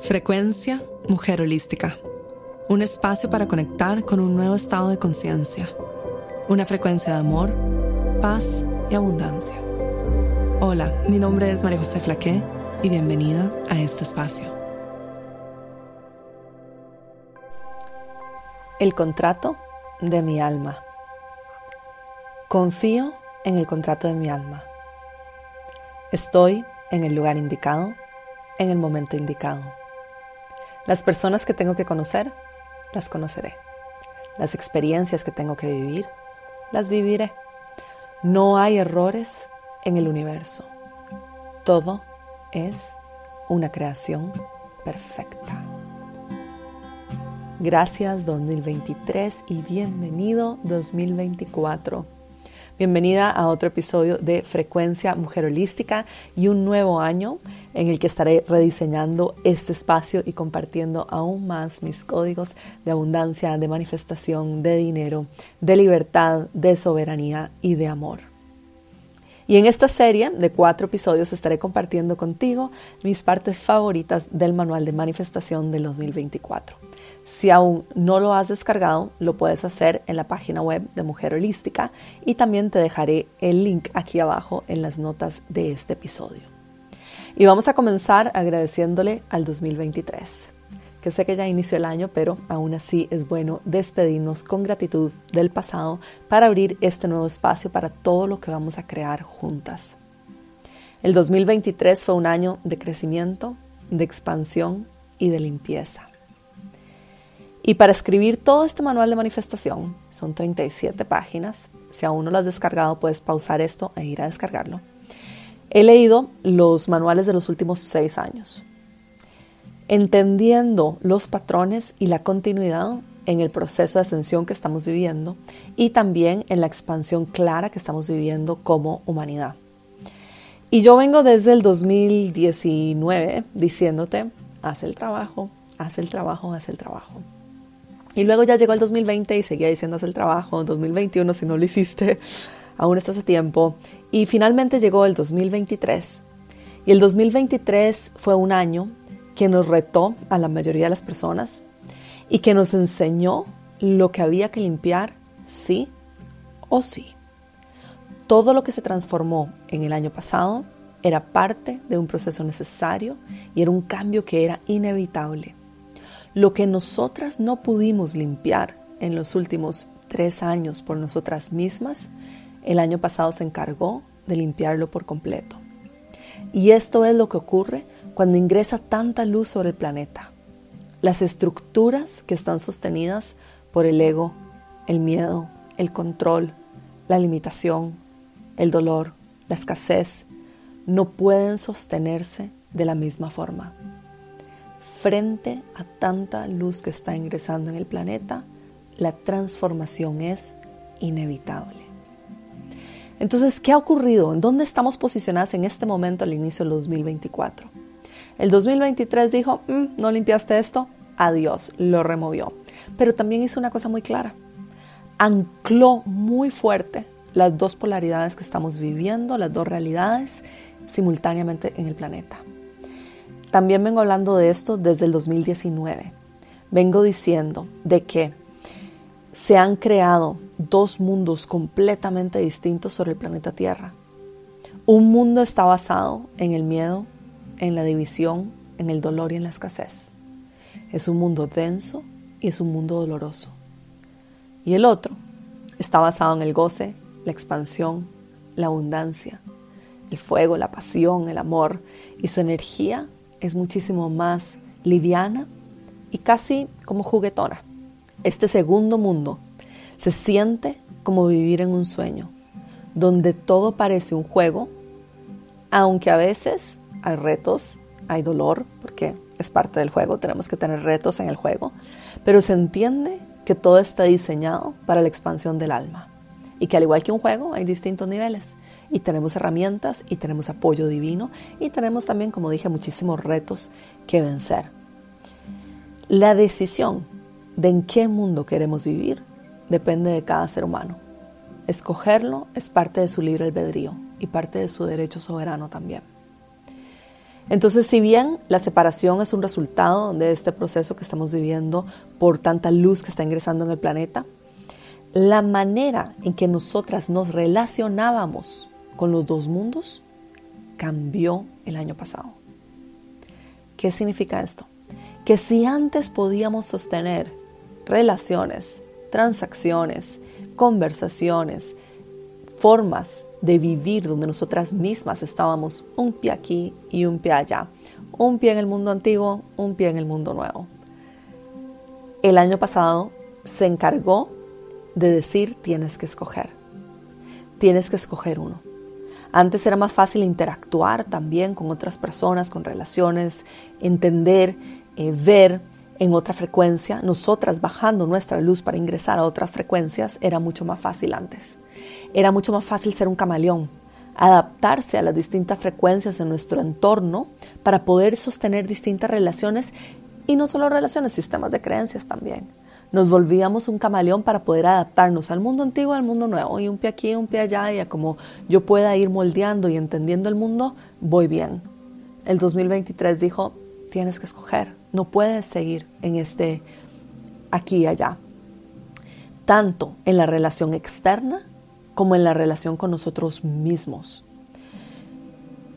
Frecuencia Mujer Holística. Un espacio para conectar con un nuevo estado de conciencia. Una frecuencia de amor, paz y abundancia. Hola, mi nombre es María José Flaqué y bienvenida a este espacio. El contrato de mi alma. Confío en el contrato de mi alma. Estoy en el lugar indicado, en el momento indicado. Las personas que tengo que conocer, las conoceré. Las experiencias que tengo que vivir, las viviré. No hay errores en el universo. Todo es una creación perfecta. Gracias 2023 y bienvenido 2024. Bienvenida a otro episodio de Frecuencia Mujer Holística y un nuevo año en el que estaré rediseñando este espacio y compartiendo aún más mis códigos de abundancia, de manifestación, de dinero, de libertad, de soberanía y de amor. Y en esta serie de cuatro episodios estaré compartiendo contigo mis partes favoritas del manual de manifestación del 2024. Si aún no lo has descargado, lo puedes hacer en la página web de Mujer Holística y también te dejaré el link aquí abajo en las notas de este episodio. Y vamos a comenzar agradeciéndole al 2023, que sé que ya inició el año, pero aún así es bueno despedirnos con gratitud del pasado para abrir este nuevo espacio para todo lo que vamos a crear juntas. El 2023 fue un año de crecimiento, de expansión y de limpieza. Y para escribir todo este manual de manifestación, son 37 páginas. Si aún no lo has descargado, puedes pausar esto e ir a descargarlo. He leído los manuales de los últimos seis años, entendiendo los patrones y la continuidad en el proceso de ascensión que estamos viviendo y también en la expansión clara que estamos viviendo como humanidad. Y yo vengo desde el 2019 diciéndote, haz el trabajo, haz el trabajo, haz el trabajo. Y luego ya llegó el 2020 y seguía diciendo el trabajo. 2021, si no lo hiciste, aún estás a tiempo. Y finalmente llegó el 2023. Y el 2023 fue un año que nos retó a la mayoría de las personas y que nos enseñó lo que había que limpiar, sí o sí. Todo lo que se transformó en el año pasado era parte de un proceso necesario y era un cambio que era inevitable. Lo que nosotras no pudimos limpiar en los últimos tres años por nosotras mismas, el año pasado se encargó de limpiarlo por completo. Y esto es lo que ocurre cuando ingresa tanta luz sobre el planeta. Las estructuras que están sostenidas por el ego, el miedo, el control, la limitación, el dolor, la escasez, no pueden sostenerse de la misma forma frente a tanta luz que está ingresando en el planeta, la transformación es inevitable. Entonces, ¿qué ha ocurrido? ¿En dónde estamos posicionadas en este momento al inicio del 2024? El 2023 dijo, mm, no limpiaste esto, adiós, lo removió. Pero también hizo una cosa muy clara. Ancló muy fuerte las dos polaridades que estamos viviendo, las dos realidades simultáneamente en el planeta. También vengo hablando de esto desde el 2019. Vengo diciendo de que se han creado dos mundos completamente distintos sobre el planeta Tierra. Un mundo está basado en el miedo, en la división, en el dolor y en la escasez. Es un mundo denso y es un mundo doloroso. Y el otro está basado en el goce, la expansión, la abundancia, el fuego, la pasión, el amor y su energía es muchísimo más liviana y casi como juguetona. Este segundo mundo se siente como vivir en un sueño, donde todo parece un juego, aunque a veces hay retos, hay dolor, porque es parte del juego, tenemos que tener retos en el juego, pero se entiende que todo está diseñado para la expansión del alma y que al igual que un juego hay distintos niveles y tenemos herramientas y tenemos apoyo divino y tenemos también, como dije, muchísimos retos que vencer. La decisión de en qué mundo queremos vivir depende de cada ser humano. Escogerlo es parte de su libre albedrío y parte de su derecho soberano también. Entonces, si bien la separación es un resultado de este proceso que estamos viviendo por tanta luz que está ingresando en el planeta, la manera en que nosotras nos relacionábamos con los dos mundos cambió el año pasado. ¿Qué significa esto? Que si antes podíamos sostener relaciones, transacciones, conversaciones, formas de vivir donde nosotras mismas estábamos un pie aquí y un pie allá, un pie en el mundo antiguo, un pie en el mundo nuevo. El año pasado se encargó de decir tienes que escoger, tienes que escoger uno. Antes era más fácil interactuar también con otras personas, con relaciones, entender, eh, ver en otra frecuencia. Nosotras bajando nuestra luz para ingresar a otras frecuencias era mucho más fácil antes. Era mucho más fácil ser un camaleón, adaptarse a las distintas frecuencias de nuestro entorno para poder sostener distintas relaciones y no solo relaciones, sistemas de creencias también nos volvíamos un camaleón para poder adaptarnos al mundo antiguo, al mundo nuevo, y un pie aquí, un pie allá, y a como yo pueda ir moldeando y entendiendo el mundo, voy bien. El 2023 dijo, tienes que escoger, no puedes seguir en este aquí y allá, tanto en la relación externa como en la relación con nosotros mismos.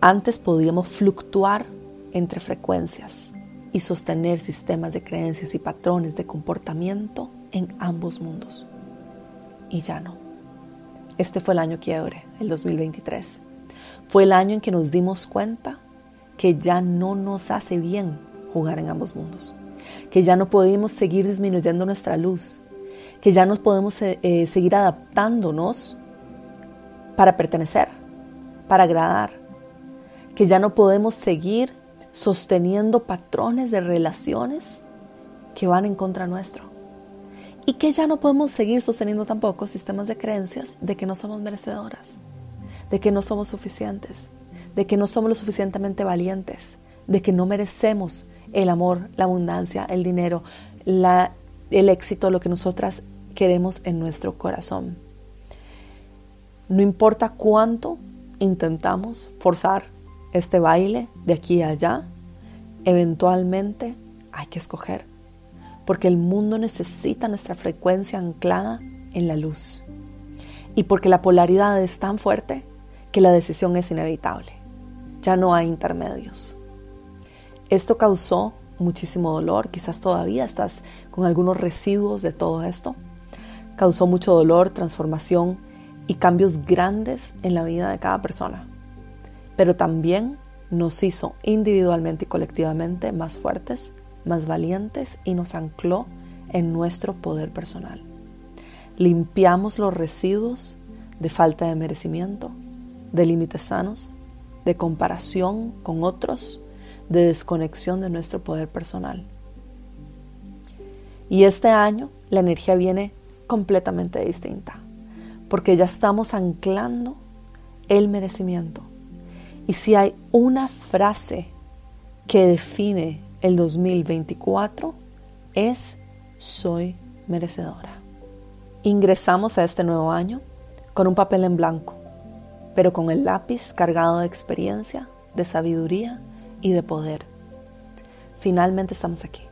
Antes podíamos fluctuar entre frecuencias, y sostener sistemas de creencias y patrones de comportamiento en ambos mundos. Y ya no. Este fue el año quiebre, el 2023. Fue el año en que nos dimos cuenta que ya no nos hace bien jugar en ambos mundos, que ya no podemos seguir disminuyendo nuestra luz, que ya no podemos eh, eh, seguir adaptándonos para pertenecer, para agradar, que ya no podemos seguir sosteniendo patrones de relaciones que van en contra nuestro. Y que ya no podemos seguir sosteniendo tampoco sistemas de creencias de que no somos merecedoras, de que no somos suficientes, de que no somos lo suficientemente valientes, de que no merecemos el amor, la abundancia, el dinero, la, el éxito, lo que nosotras queremos en nuestro corazón. No importa cuánto intentamos forzar este baile de aquí a allá, eventualmente hay que escoger, porque el mundo necesita nuestra frecuencia anclada en la luz y porque la polaridad es tan fuerte que la decisión es inevitable. Ya no hay intermedios. Esto causó muchísimo dolor, quizás todavía estás con algunos residuos de todo esto. Causó mucho dolor, transformación y cambios grandes en la vida de cada persona pero también nos hizo individualmente y colectivamente más fuertes, más valientes y nos ancló en nuestro poder personal. Limpiamos los residuos de falta de merecimiento, de límites sanos, de comparación con otros, de desconexión de nuestro poder personal. Y este año la energía viene completamente distinta, porque ya estamos anclando el merecimiento, y si hay una frase que define el 2024 es soy merecedora. Ingresamos a este nuevo año con un papel en blanco, pero con el lápiz cargado de experiencia, de sabiduría y de poder. Finalmente estamos aquí.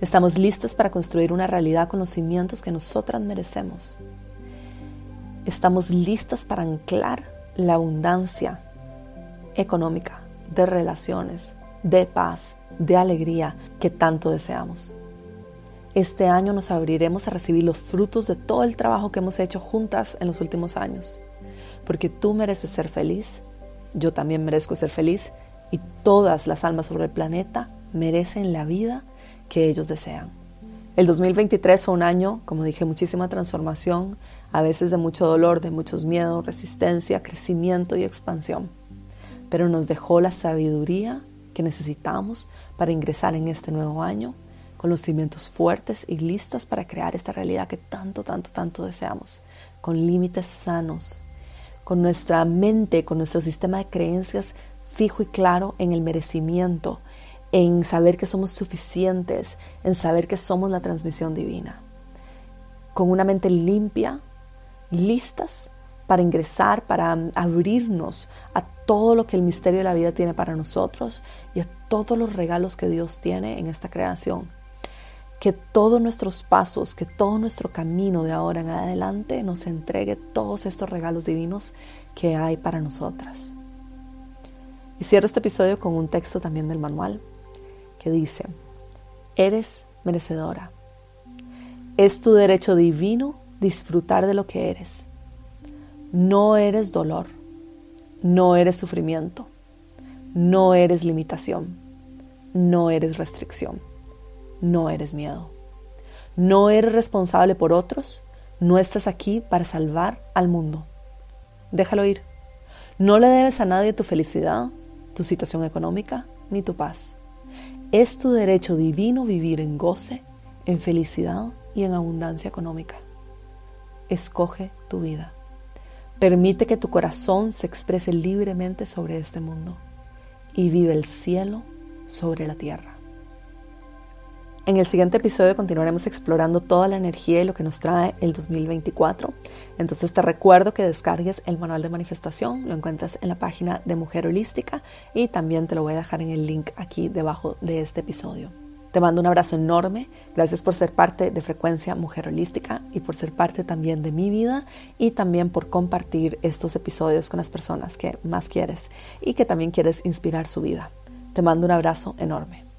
Estamos listos para construir una realidad con los cimientos que nosotras merecemos. Estamos listas para anclar la abundancia económica, de relaciones, de paz, de alegría que tanto deseamos. Este año nos abriremos a recibir los frutos de todo el trabajo que hemos hecho juntas en los últimos años, porque tú mereces ser feliz, yo también merezco ser feliz y todas las almas sobre el planeta merecen la vida que ellos desean. El 2023 fue un año, como dije, muchísima transformación, a veces de mucho dolor, de muchos miedos, resistencia, crecimiento y expansión pero nos dejó la sabiduría que necesitamos para ingresar en este nuevo año con los cimientos fuertes y listas para crear esta realidad que tanto, tanto, tanto deseamos, con límites sanos, con nuestra mente, con nuestro sistema de creencias fijo y claro en el merecimiento, en saber que somos suficientes, en saber que somos la transmisión divina, con una mente limpia, listas para ingresar, para abrirnos a todo lo que el misterio de la vida tiene para nosotros y a todos los regalos que Dios tiene en esta creación. Que todos nuestros pasos, que todo nuestro camino de ahora en adelante nos entregue todos estos regalos divinos que hay para nosotras. Y cierro este episodio con un texto también del manual que dice, eres merecedora. Es tu derecho divino disfrutar de lo que eres. No eres dolor, no eres sufrimiento, no eres limitación, no eres restricción, no eres miedo. No eres responsable por otros, no estás aquí para salvar al mundo. Déjalo ir. No le debes a nadie tu felicidad, tu situación económica ni tu paz. Es tu derecho divino vivir en goce, en felicidad y en abundancia económica. Escoge tu vida. Permite que tu corazón se exprese libremente sobre este mundo y vive el cielo sobre la tierra. En el siguiente episodio continuaremos explorando toda la energía y lo que nos trae el 2024. Entonces te recuerdo que descargues el manual de manifestación, lo encuentras en la página de Mujer Holística y también te lo voy a dejar en el link aquí debajo de este episodio. Te mando un abrazo enorme, gracias por ser parte de Frecuencia Mujer Holística y por ser parte también de mi vida y también por compartir estos episodios con las personas que más quieres y que también quieres inspirar su vida. Te mando un abrazo enorme.